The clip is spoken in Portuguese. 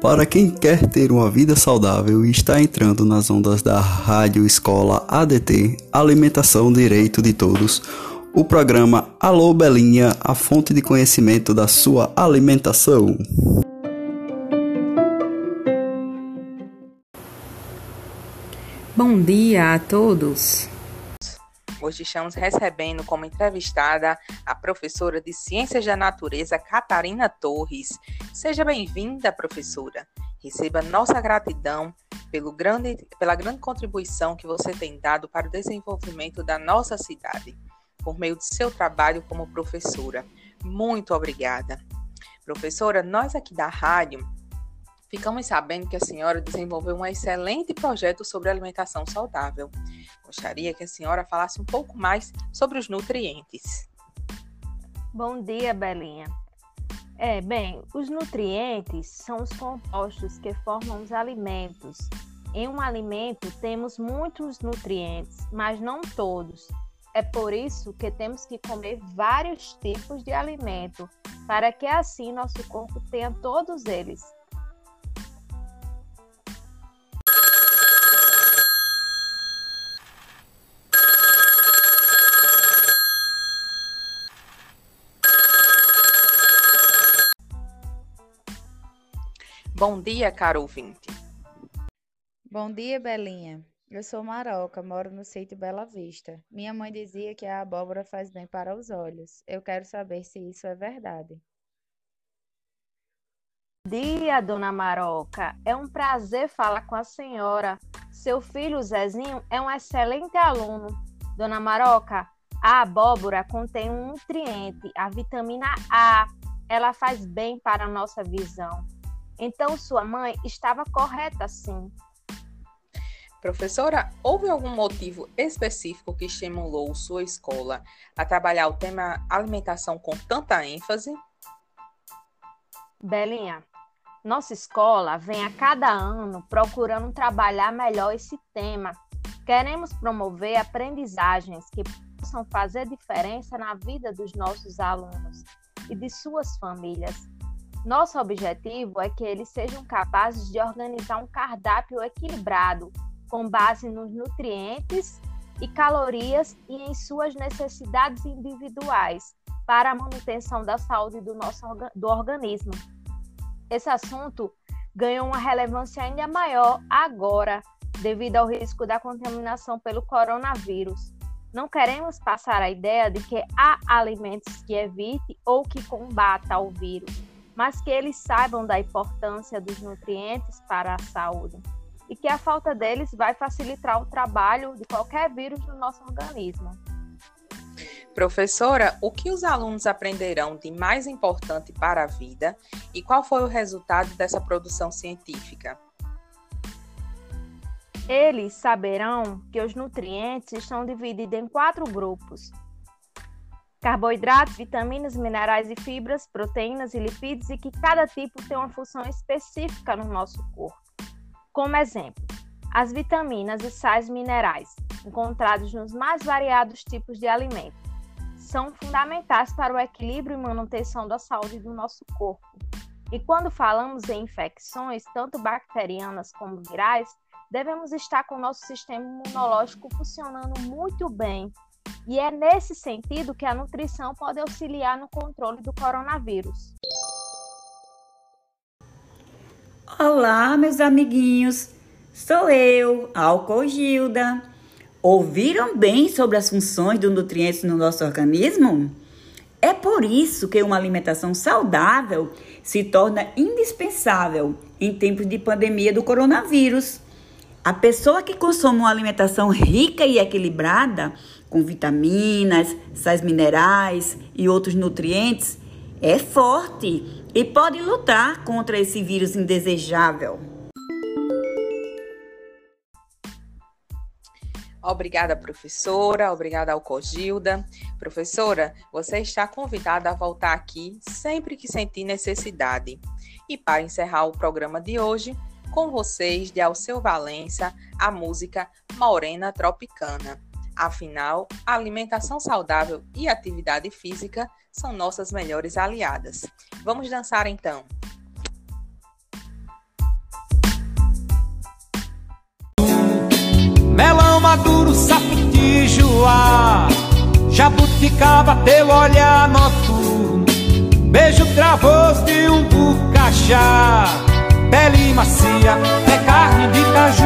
Para quem quer ter uma vida saudável e está entrando nas ondas da Rádio Escola ADT, Alimentação Direito de Todos, o programa Alô Belinha, a fonte de conhecimento da sua alimentação. Bom dia a todos. Hoje estamos recebendo como entrevistada a professora de Ciências da Natureza, Catarina Torres. Seja bem-vinda, professora. Receba nossa gratidão pelo grande, pela grande contribuição que você tem dado para o desenvolvimento da nossa cidade, por meio de seu trabalho como professora. Muito obrigada. Professora, nós aqui da rádio ficamos sabendo que a senhora desenvolveu um excelente projeto sobre alimentação saudável. Gostaria que a senhora falasse um pouco mais sobre os nutrientes. Bom dia, Belinha. É, bem, os nutrientes são os compostos que formam os alimentos. Em um alimento temos muitos nutrientes, mas não todos. É por isso que temos que comer vários tipos de alimento, para que assim nosso corpo tenha todos eles. Bom dia, caro ouvinte. Bom dia, Belinha. Eu sou Maroca, moro no sítio Bela Vista. Minha mãe dizia que a abóbora faz bem para os olhos. Eu quero saber se isso é verdade. Dia, dona Maroca. É um prazer falar com a senhora. Seu filho Zezinho é um excelente aluno. Dona Maroca, a abóbora contém um nutriente, a vitamina A. Ela faz bem para a nossa visão. Então, sua mãe estava correta, sim. Professora, houve algum motivo específico que estimulou sua escola a trabalhar o tema alimentação com tanta ênfase? Belinha, nossa escola vem a cada ano procurando trabalhar melhor esse tema. Queremos promover aprendizagens que possam fazer diferença na vida dos nossos alunos e de suas famílias. Nosso objetivo é que eles sejam capazes de organizar um cardápio equilibrado, com base nos nutrientes e calorias e em suas necessidades individuais para a manutenção da saúde do nosso do organismo. Esse assunto ganhou uma relevância ainda maior agora, devido ao risco da contaminação pelo coronavírus. Não queremos passar a ideia de que há alimentos que evite ou que combata o vírus mas que eles saibam da importância dos nutrientes para a saúde e que a falta deles vai facilitar o trabalho de qualquer vírus no nosso organismo. Professora, o que os alunos aprenderão de mais importante para a vida e qual foi o resultado dessa produção científica? Eles saberão que os nutrientes estão divididos em quatro grupos: carboidratos, vitaminas, minerais e fibras, proteínas e lipídios e que cada tipo tem uma função específica no nosso corpo. Como exemplo, as vitaminas e sais minerais, encontrados nos mais variados tipos de alimentos, são fundamentais para o equilíbrio e manutenção da saúde do nosso corpo. E quando falamos em infecções, tanto bacterianas como virais, devemos estar com o nosso sistema imunológico funcionando muito bem e é nesse sentido que a nutrição pode auxiliar no controle do coronavírus. Olá, meus amiguinhos. Sou eu, Álcool Gilda. Ouviram bem sobre as funções dos nutrientes no nosso organismo? É por isso que uma alimentação saudável se torna indispensável em tempos de pandemia do coronavírus. A pessoa que consome uma alimentação rica e equilibrada com vitaminas, sais minerais e outros nutrientes, é forte e pode lutar contra esse vírus indesejável. Obrigada, professora. Obrigada, Alcogilda. Professora, você está convidada a voltar aqui sempre que sentir necessidade. E para encerrar o programa de hoje, com vocês, de Alceu Valença, a música Morena Tropicana. Afinal, alimentação saudável e atividade física são nossas melhores aliadas. Vamos dançar então. Melão maduro, sapitijoá Jabuticaba, teu olhar noturno Beijo travoso de um bucachá Pele macia, é carne de caju